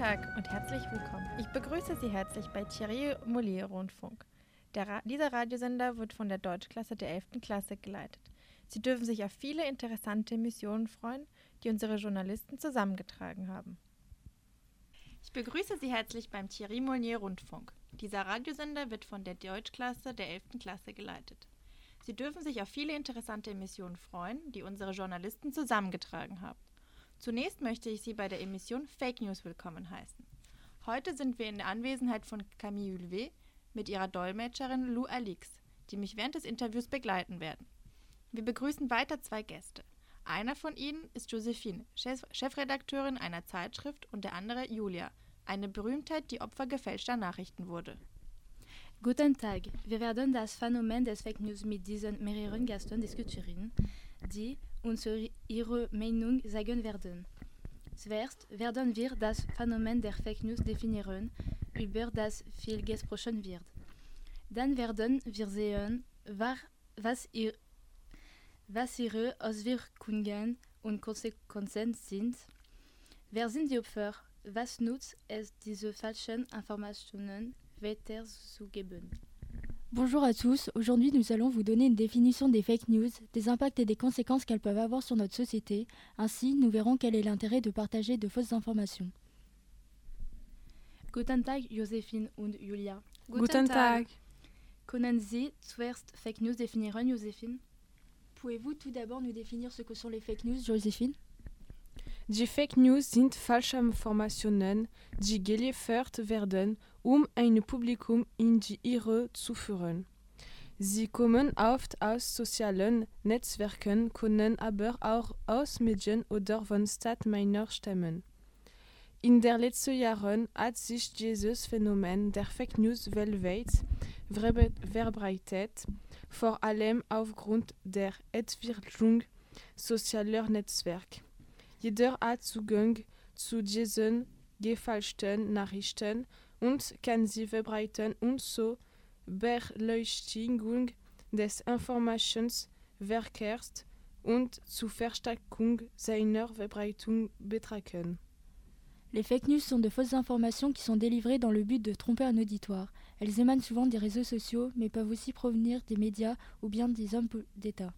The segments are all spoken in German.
Tag und herzlich willkommen. Ich begrüße Sie herzlich bei Thierry Mollier Rundfunk. Ra dieser Radiosender wird von der Deutschklasse der 11. Klasse geleitet. Sie dürfen sich auf viele interessante Missionen freuen, die unsere Journalisten zusammengetragen haben. Ich begrüße Sie herzlich beim Thierry Molnier Rundfunk. Dieser Radiosender wird von der Deutschklasse der 11. Klasse geleitet. Sie dürfen sich auf viele interessante Emissionen freuen, die unsere Journalisten zusammengetragen haben. Zunächst möchte ich Sie bei der Emission Fake News willkommen heißen. Heute sind wir in der Anwesenheit von Camille Hulvet mit ihrer Dolmetscherin Lou Alix, die mich während des Interviews begleiten werden. Wir begrüßen weiter zwei Gäste. Einer von ihnen ist Josephine, Chefredakteurin einer Zeitschrift, und der andere Julia, eine Berühmtheit, die Opfer gefälschter Nachrichten wurde. Guten Tag, wir werden das Phänomen des Fake News mit diesen mehreren Gästen diskutieren, die uns ihre Meinung sagen werden. Zuerst werden wir das Phänomen der Fake News definieren, über das viel gesprochen wird. Dann werden wir sehen, was, ihr, was ihre Auswirkungen und Konsequenzen sind. Wer sind die Opfer? Was nutzt es, diese falschen Informationen weiterzugeben? Bonjour à tous, aujourd'hui nous allons vous donner une définition des fake news, des impacts et des conséquences qu'elles peuvent avoir sur notre société. Ainsi, nous verrons quel est l'intérêt de partager de fausses informations. Guten Tag, Josephine und Julia. Guten Tag. Können Sie zuerst Fake News definieren, Josephine Pouvez-vous tout d'abord nous définir ce que sont les fake news, Josephine Die Fake News sind falsche Informationen, die geliefert werden, um ein Publikum in die Irre zu führen. Sie kommen oft aus sozialen Netzwerken, können aber auch aus Medien oder von Stadtmeinern stammen. In den letzten Jahren hat sich dieses Phänomen der Fake News weltweit verbreitet, vor allem aufgrund der Entwicklung sozialer Netzwerke. Jeder hat Zugang zu diesen gefälschten Nachrichten und kann sie verbreiten und so Beleuchtung des Informationsverkehrs und zur Verstärkung seiner Verbreitung betragen. Les fake news sont de fausses informations qui sont délivrées dans le but de tromper un auditoire. Elles émanent souvent des réseaux sociaux, mais peuvent aussi provenir des médias ou bien des hommes d'État.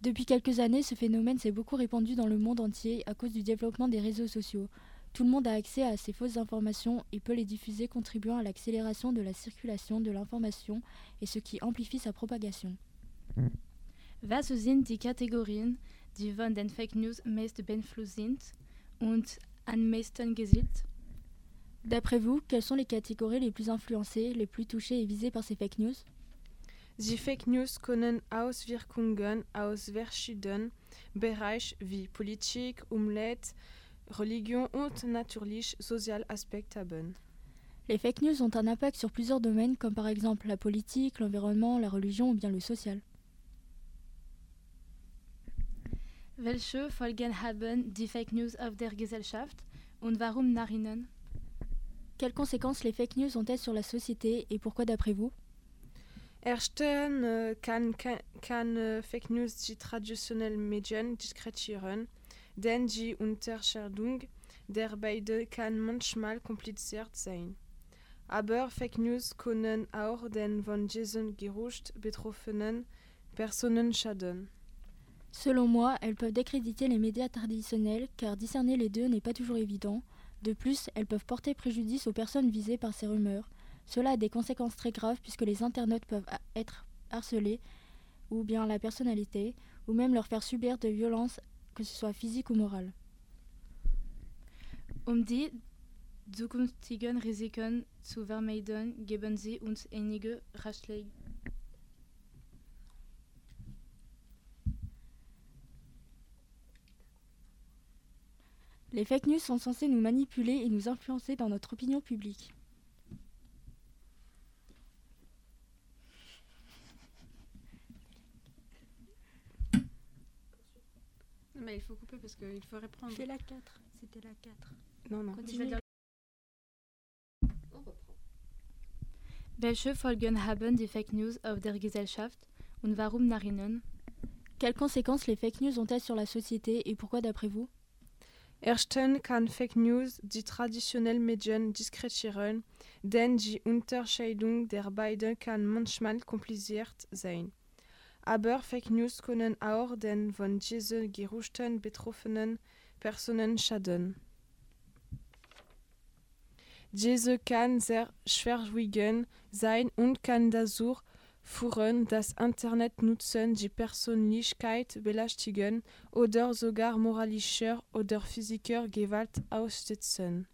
Depuis quelques années, ce phénomène s'est beaucoup répandu dans le monde entier à cause du développement des réseaux sociaux. Tout le monde a accès à ces fausses informations et peut les diffuser contribuant à l'accélération de la circulation de l'information et ce qui amplifie sa propagation. Was sind die Kategorien, die von den Fake News meist beeinflusst sind und am meisten? D'après vous, quelles sont les catégories les plus influencées, les plus touchées et visées par ces fake news? Die Fake News können Auswirkungen aus verschiedenen Bereichen wie Politik, Umwelt, Religion und natürlich sozial Aspekt haben. Les fake news ont un impact sur plusieurs domaines comme par exemple la politique, l'environnement, la religion ou bien le social. Welche Folgen haben die Fake News auf der Gesellschaft? Und warum nach ihnen? Quelles conséquences les fake news ont-elles sur la société et pourquoi d'après vous? Ersten kann, kann, Fake News die traditionellen Medien diskreditieren, denn die Unterscheidung der beiden kann manchmal kompliziert sein. Aber Fake News können auch den von diesen Gerücht betroffenen Personen schaden. Selon moi, elles peuvent décréditer les médias traditionnels car discerner les deux n'est pas toujours évident. De plus, elles peuvent porter préjudice aux personnes visées par ces rumeurs. Cela a des conséquences très graves puisque les internautes peuvent être harcelés ou bien la personnalité ou même leur faire subir de violences que ce soit physique ou morale. Um die zukünftigen Risiken zu vermeiden, geben Sie uns einige Ratschläge. Les fake news sont censés nous manipuler et nous influencer dans notre opinion publique. Mais il faut couper parce qu'il faut reprendre. C'est la 4. C'était la 4. Non, non. On reprend. Welche Folgen haben die Fake News auf der Gesellschaft und warum nach ihnen? Quelles conséquences les fake news ont-elles sur la société et pourquoi d'après vous? Erstens kann Fake News die traditionellen Medien diskreditieren, denn die Unterscheidung der beiden kann manchmal kompliziert sein. Aber Fake News können auch den von diesen Gerüchten betroffenen Personen schaden. Diese kann sehr schwerwiegend sein und kann dazu führen, dass Internetnutzen die Persönlichkeit belästigen oder sogar moralischer oder physischer Gewalt aussetzen.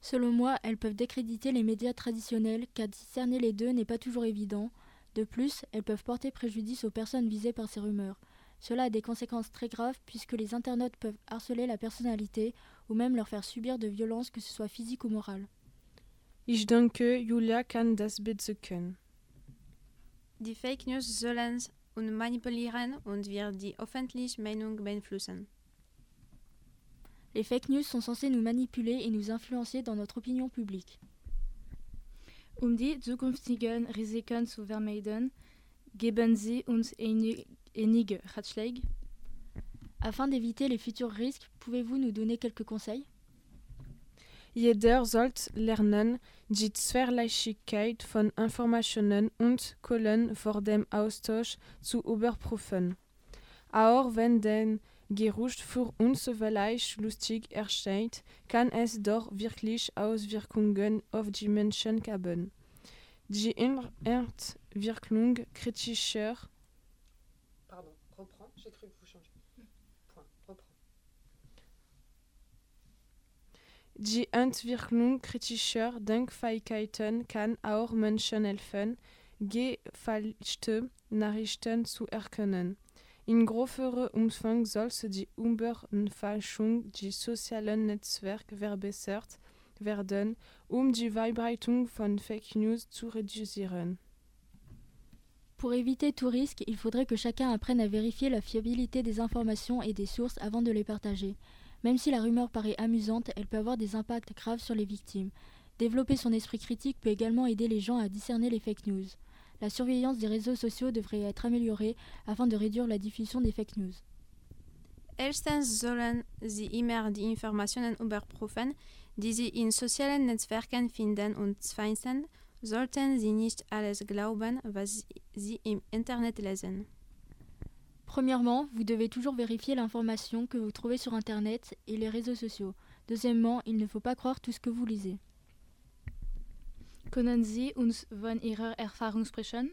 Selon moi, elles peuvent décréditer les médias traditionnels car discerner les deux n'est pas toujours évident. De plus, elles peuvent porter préjudice aux personnes visées par ces rumeurs. Cela a des conséquences très graves puisque les internautes peuvent harceler la personnalité ou même leur faire subir de violences, que ce soit physiques ou morales. Ich denke, Julia kann das bezeugen. Die Fake News sollen und manipulieren und wir die öffentliche Meinung beeinflussen. Les fake news sont censées nous manipuler et nous influencer dans notre opinion publique. Um die zukünftigen Risiken zu vermeiden, geben Sie uns einig- einige Ratschläge. Afin d'éviter les futurs risques, pouvez-vous nous donner quelques conseils? Jeder sollte lernen, die Zweierlechigkeit von Informationen und Quellen vor dem Austausch zu überprüfen. Auch wenn der Gerücht für uns vielleicht lustig erscheint, kann es doch wirklich Auswirkungen auf die Menschen haben. Die Entwicklung kritischer Pardon, reprends, j'ai cru vous changez. Point, reprends. Die Entwicklung kritischer Denkfähigkeiten kann auch Menschen helfen, gefälschte Nachrichten zu erkennen. In größerem Umfang sollte die Überfälschung die sozialen Netzwerke verbessert werden, um die Verbreitung von Fake News zu reduzieren. Pour éviter tout risque, il faudrait que chacun apprenne à vérifier la fiabilité des informations et des sources avant de les partager. Même si la rumeur paraît amusante, elle peut avoir des impacts graves sur les victimes. Développer son esprit critique peut également aider les gens à discerner les fake news. La surveillance des réseaux sociaux devrait être améliorée afin de réduire la diffusion des fake news. Erstens sollen sie immer die Informationen überprüfen, die sie in sozialen Netzwerken finden und zweitens sollten sie nicht alles glauben, was sie im Internet lesen. Premièrement, vous devez toujours vérifier l'information que vous trouvez sur Internet et les réseaux sociaux. Deuxièmement, il ne faut pas croire tout ce que vous lisez. Können Sie uns von Ihrer Erfahrung sprechen?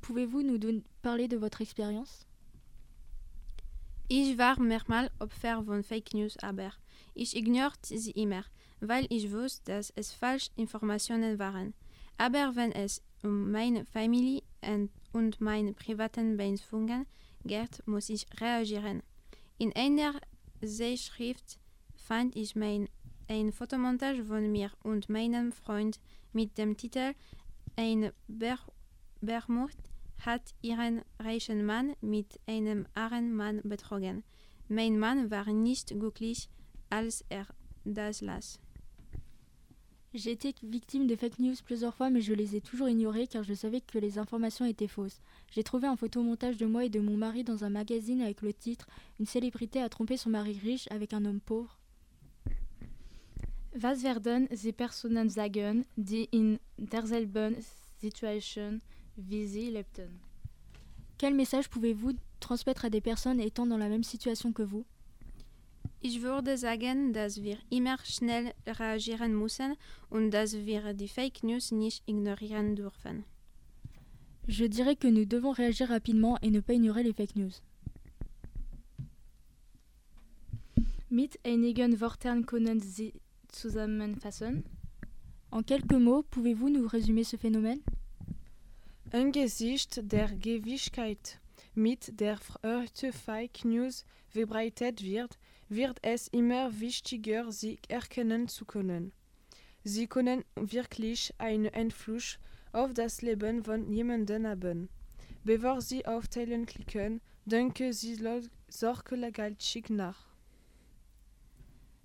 Pouvez-vous nous parler de votre expérience Ich war mehrmals Opfer von Fake News, aber ich ignorierte sie immer, weil ich wusste, dass es falsche Informationen waren. Aber wenn es um meine Familie und- und meine privaten Beziehungen geht, muss ich reagieren. In einer Zeitschrift fand ich mein, ein Fotomontage hat ihren reichen mit einem armen Mann betrogen. Mein Mann war nicht glücklich, als er das. J'ai été victime de fake news plusieurs fois, mais je les ai toujours ignorées car je savais que les informations étaient fausses. J'ai trouvé un photomontage de moi et de mon mari dans un magazine avec le titre Une célébrité a trompé son mari riche avec un homme pauvre. Was werden Sie Personen sagen, die in derselben Situation wie Sie lebten? Quel message pouvez-vous transmettre à des personnes étant dans la même situation que vous? Ich würde sagen, dass wir immer schnell reagieren müssen und dass wir die Fake News nicht ignorieren dürfen. Je dirais que nous devons réagir rapidement et ne pas ignorer les fake news. Mit einigen Worten können Sie zusammenfassen? En quelques mots, pouvez-vous nous résumer ce phénomène? Angesichts der Gewissheit, mit der heute Fake News verbreitet wird, wird es immer wichtiger, sie erkennen zu können. Sie können wirklich einen Einfluss auf das Leben von jemandem haben. Bevor Sie auf Teilen klicken, denken Sie sorgfältig nach.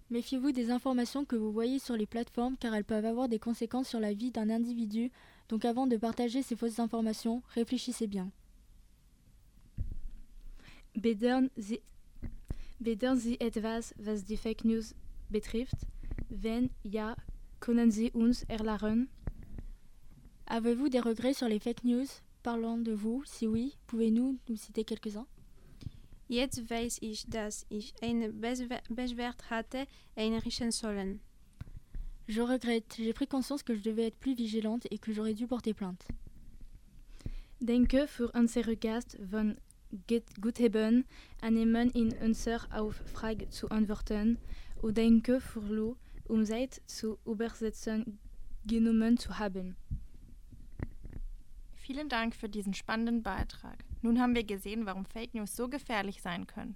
Méfiez-vous des informations que vous voyez sur les plateformes car elles peuvent avoir des conséquences sur la vie d'un individu, donc avant de partager ces fausses informations, réfléchissez bien. Bedern Sie, Wissen Sie etwas, was die Fake News betrifft? Wenn ja, können Sie uns erklären? Avez-vous des regrets sur les fake news? Parlons de vous. Si oui, pouvez-nous nous citer quelques-uns? Jetzt weiß ich, dass ich eine Beschwer- Beschwerde hatte einrichten sollen. Je regrette. J'ai pris conscience que je devais être plus vigilante et que j'aurais dû porter plainte. Danke für unsere Gast von Get- Gut haben, annehmen in unserer Auffrage zu antworten und danke für Lu, um Zeit zu übersetzen genommen zu haben. Vielen Dank für diesen spannenden Beitrag. Nun haben wir gesehen, warum Fake News so gefährlich sein können.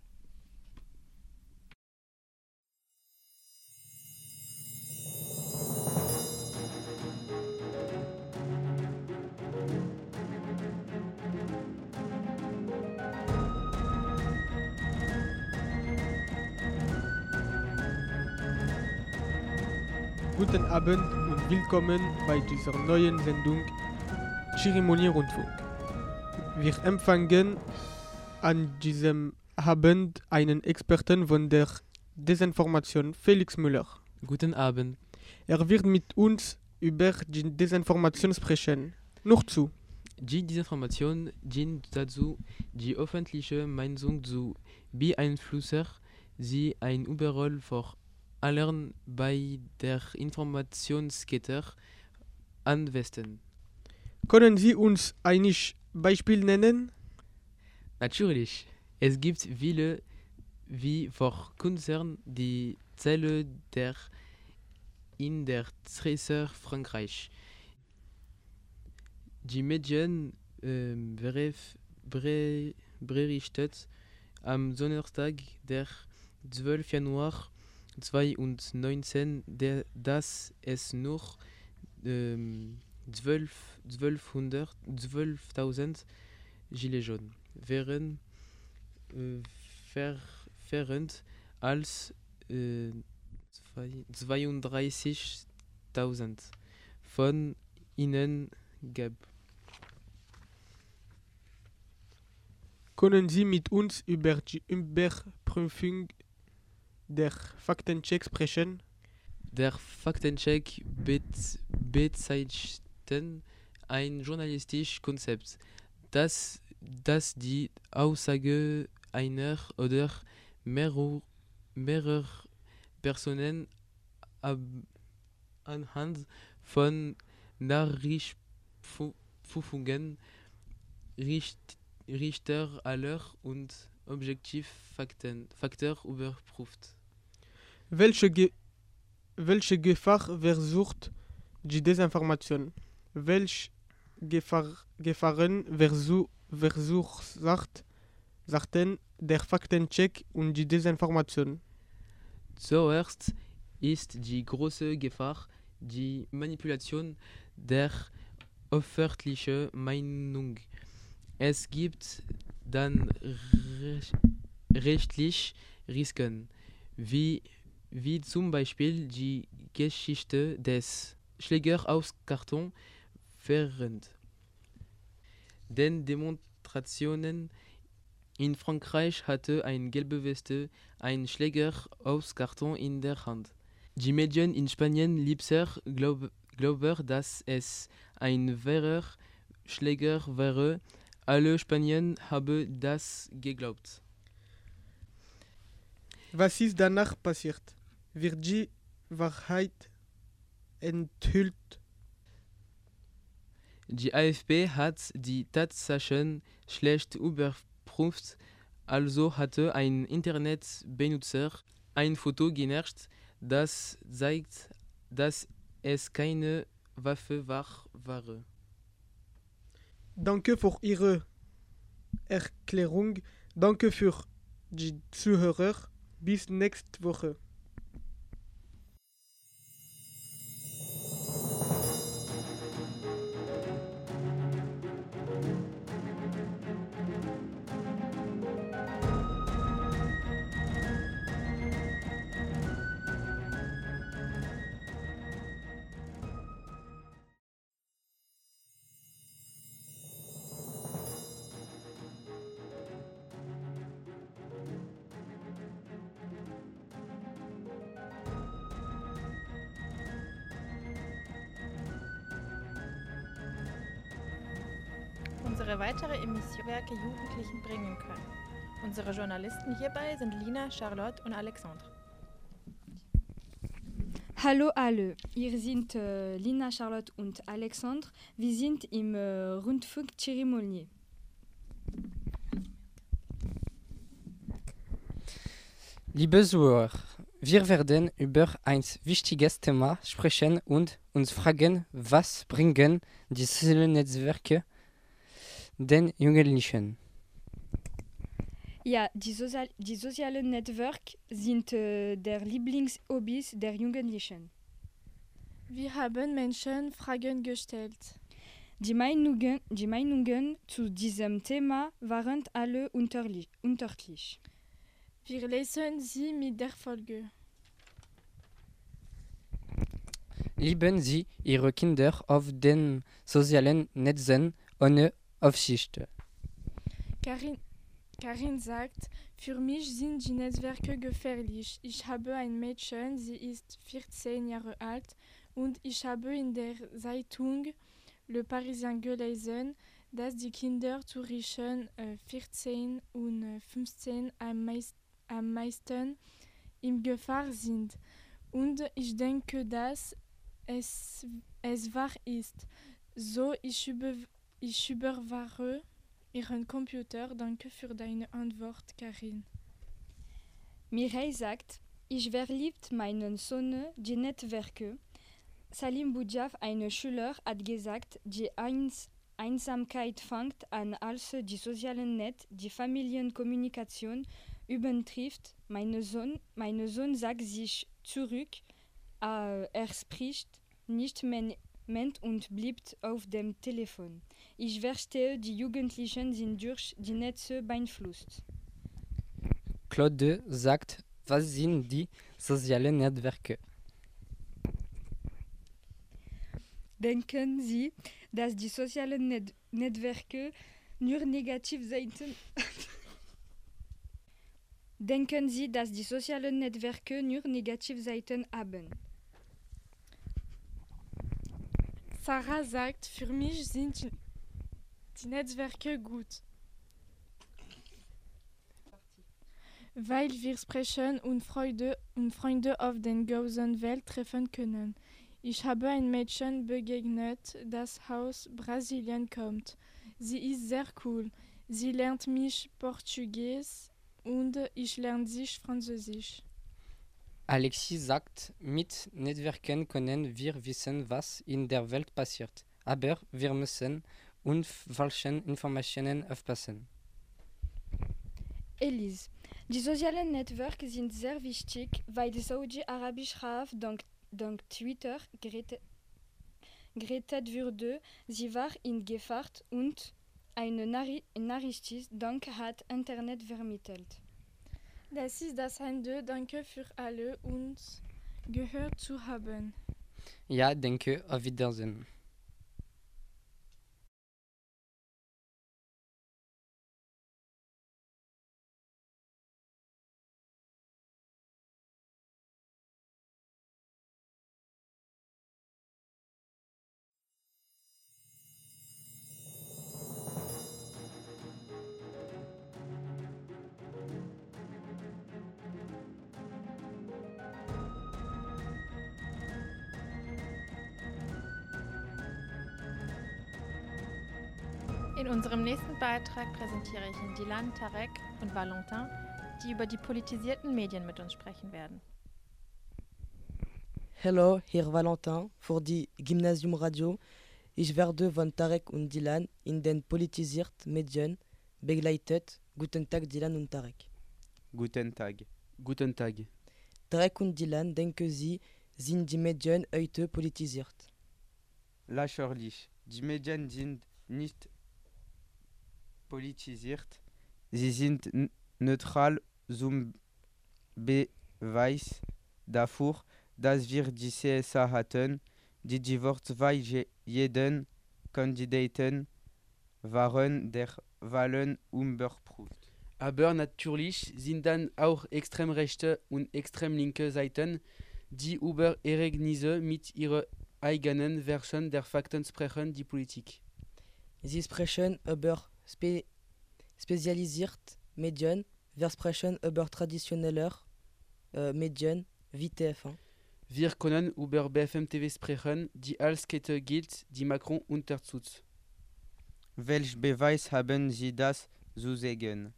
Guten Abend und willkommen bei dieser neuen Sendung Chirimoni Rundfunk. Wir empfangen an diesem Abend einen Experten von der Desinformation, Felix Müller. Guten Abend. Er wird mit uns über die Desinformation sprechen. Noch zu. Die Desinformation dient dazu, die öffentliche Meinung zu beeinflussen, sie ein überall vor allem bei der Informationskette anwenden. Können Sie uns ein Beispiel nennen? Natürlich, es gibt viele, wie vor Konzern, die Zelle der in der Tresor Frankreich. Die Medien bre- berichtet am Donnerstag, der 12. Januar 2019, der, dass es nur ähm, 12 1200 12.000 Gilets jaunes wären, äh, während als äh, zwei- 32.000 von ihnen gab. Können Sie mit uns über die Überprüfung der Faktencheck sprechen? Der Faktencheck bet- bezeichnet ein journalistisches Konzept, das, das die Aussage einer oder mehrer, mehrerer Personen ab, anhand von Nachrichtprüfungen, Richt, Richter aller und Objektivfakten Faktor überprüft. Welche, Ge welche Gefahr versucht die Desinformation? Welche Gefahr, Gefahren versu verursacht sagten der Faktencheck und die Desinformation? Zuerst ist die große Gefahr die Manipulation der öffentlichen Meinung. Es gibt dann rech- rechtlich Risiken, wie, wie zum Beispiel die Geschichte des Schlägers aus Karton während den Demonstrationen in Frankreich hatte ein gelbe Weste ein Schläger aus Karton in der Hand. Die Medien in Spanien lieber glaub, glauben, dass es ein wahrer Schläger wäre. Alle Spanier haben das geglaubt. Was ist danach passiert? Wird die Wahrheit enthüllt? Die AFP hat die Tatsachen schlecht überprüft, also hatte ein Internetbenutzer ein Foto genervt, das zeigt, dass es keine Waffe war. war. Danke für Ihre Erklärung. Danke für die Zuhörer. Bis nächste Woche. Ihre weitere Emissionswerke Jugendlichen bringen können. Unsere Journalisten hierbei sind Lina, Charlotte und Alexandre. Hallo alle, hier sind äh, Lina, Charlotte und Alexandre. Wir sind im äh, Rundfunk Thierry Molnier. Liebe Zuhörer, wir werden über ein wichtiges Thema sprechen und uns fragen, was bringen die Netzwerke den Jugendlichen? Ja, die, Sozial die sozialen Netzwerke sind äh, der Lieblingshobbys der Jugendlichen. Wir haben Menschen Fragen gestellt. Die Meinungen, die Meinungen zu diesem Thema waren alle unterschiedlich. Wir lesen sie mit der Folge. Lieben Sie Ihre Kinder auf den sozialen Netzen ohne Aufsicht? Karin, Karin sagt, für mich sind die Netzwerke gefährlich. Ich habe ein Mädchen, sie ist 14 Jahre alt und ich habe in der Zeitung Le Parisien gelesen, dass die Kinder zwischen äh, 14 und äh, 15 am, meist, am meisten in Gefahr sind. Und ich denke, dass es, es wahr ist. So, ich, über, ich überwache Ihren Computer. Danke für deine Antwort, Karin. Mireille sagt, ich verliebt meinen Sohn die Netzwerke. Salim Boudjaf, ein Schüler, hat gesagt, die Eins Einsamkeit fängt an, als die sozialen Netz die Familienkommunikation übertrifft. Mein Sohn, mein Sohn sagt sich zurück, äh, er spricht nicht mehr und bleibt auf dem Telefon. Ich verstehe, die Jugendlichen sind durch die Netze beeinflusst. Claude sagt, was sind die sozialen Netzwerke? Denken Sie, dass die sozialen Net Netzwerke nur Negativseiten Denken Sie, dass die sozialen Netzwerke nur Negativseiten haben? Sarah sagt, für mich sind die, Netzwerke gut. Weil wir sprechen und Freude und Freunde auf den ganzen Welt treffen können. Ich habe ein Mädchen begegnet, das aus Brasilien kommt. Sie ist sehr cool. Sie lernt mich Portugies und ich lerne sich Französisch. Alexis sagt, mit Netzwerken können wir wissen, was in der Welt passiert. Aber wir müssen auf falschen Informationen aufpassen. Elise, die sozialen Netzwerke sind sehr wichtig, weil Saudi-Arabisch Raf dank, dank Twitter gerettet, gerettet wurde. Sie war in Gefahr und eine Nari Nachricht dank hat Internet vermittelt. Das ist das Ende. Danke für alle uns gehört zu haben. Ja, danke. Auf Wiedersehen. In unserem nächsten Beitrag präsentiere ich Ihnen Dylan, Tarek und Valentin, die über die politisierten Medien mit uns sprechen werden. Hallo, hier Valentin für die Gymnasium Radio. Ich werde von Tarek und Dylan in den politisierten Medien begleitet. Guten Tag, Dylan und Tarek. Guten Tag. Guten Tag. Tarek und Dylan, denken Sie, sind die Medien heute politisiert? Lächerlich. Die Medien sind nicht politisiert. Sie sind neutral zum Beweis dafür, dass wir die CSA hatten, die Divorce weil jeden Kandidaten waren der Wahlen überprüft. Aber natürlich sind dann auch extrem rechte und extrem linke Seiten, die über Ereignisse mit ihrer eigenen Version der Fakten sprechen, die Politik. Sie sprechen über spe spezialisiert Medien, wir sprechen über traditioneller äh, Medien wie TF1. Wir können über BFM TV sprechen, die als Kette gilt, die Macron unterstützt. Welch Beweis haben Sie das zu sagen?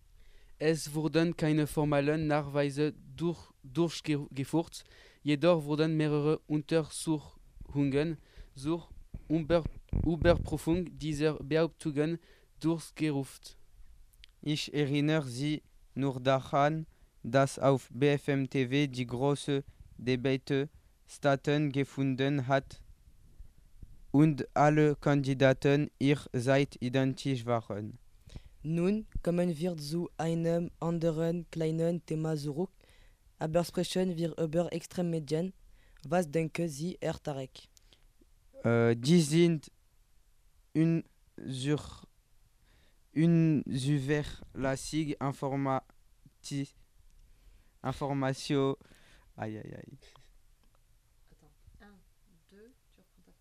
Es wurden keine formalen Nachweise durch, durchgeführt, jedoch wurden mehrere Untersuchungen zur Über Überprüfung dieser Behauptungen durchgerufen. Ich erinnere Sie nur daran, dass auf BFM TV die große Debatte stattgefunden hat und alle Kandidaten ihr Seite identisch waren. Nun kommen wir zu einem anderen kleinen Thema zurück, aber sprechen wir über Extremmedien. Was denken Sie, Herr Tarek? Äh, die sind une Zuver la SIG Informati Informatio. Aïe aïe aïe. Attends, 1, 2, tu reprends ta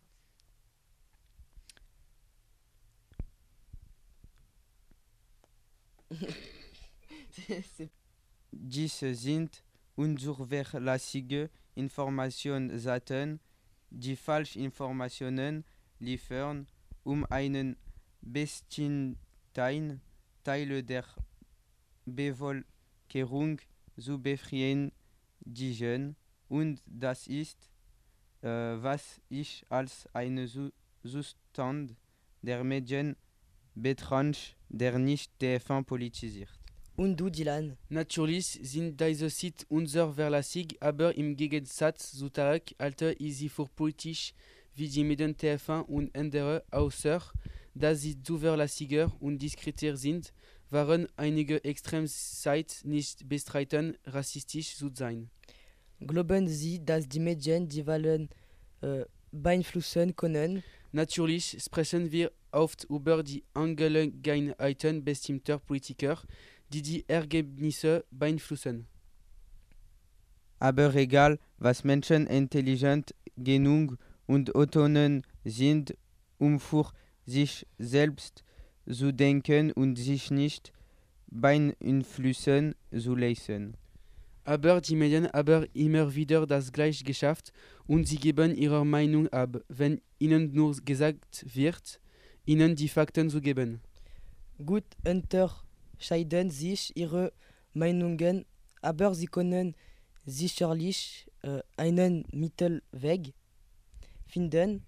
Zaten, die falsch Informationen liefern, um einen bestimmten Teil der Bevölkerung zu befriedigen. Und das ist, äh, was ich als einen Zu- Zustand der Medien betranche, der nicht TF1 politisiert. Und du, Dylan? Natürlich sind diese Sites unzuverlässig, aber im Gegensatz zu Tarek halte ich sie für politisch wie die Medien TF1 und andere, außer dass sie zuverlässiger und diskreter sind, waren einige Extremsites nicht bestreiten, rassistisch zu sein. Glauben Sie, dass die Medien die Wahlen äh, beeinflussen können? Natürlich sprechen wir oft über die Angelegenheiten bestimmter Politiker, die die Ergebnisse beeinflussen. Aber egal, was Menschen intelligent genug und autonom sind, um für sich selbst zu denken und sich nicht beeinflussen zu lassen. Aber die Medien haben immer wieder das Gleiche geschafft und sie geben ihre Meinung ab, wenn ihnen nur gesagt wird, ihnen die Fakten zu geben. Gut unterscheiden sich ihre Meinungen, aber sie können sicherlich äh, einen Mittelweg finden.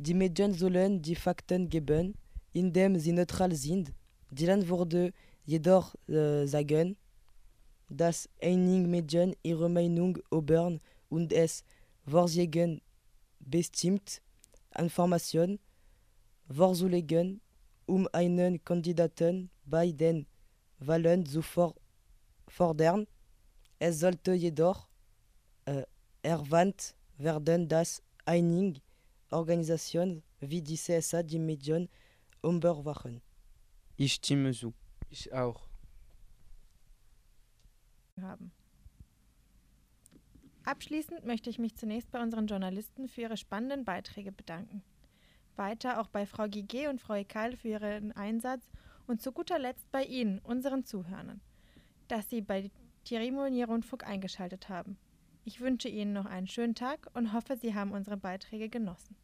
Die Medien sollen die Fakten geben, indem sie neutral sind. Dylan würde jedoch äh, sagen, dass einige Medien ihre Meinung äußern und es vorsehen, bestimmt Informationen vorzulegen, um einen Kandidaten bei den Wahlen zu for fordern. Es sollte jedoch äh, erwähnt werden, dass Organisationen wie die CSA die Medien überwachen. Ich stimme zu. Ich auch. haben. Abschließend möchte ich mich zunächst bei unseren Journalisten für ihre spannenden Beiträge bedanken. Weiter auch bei Frau Giguet und Frau Ekal für ihren Einsatz und zu guter Letzt bei Ihnen, unseren Zuhörern, dass Sie bei Thierry Monnier Rundfunk eingeschaltet haben. Ich wünsche Ihnen noch einen schönen Tag und hoffe, Sie haben unsere Beiträge genossen.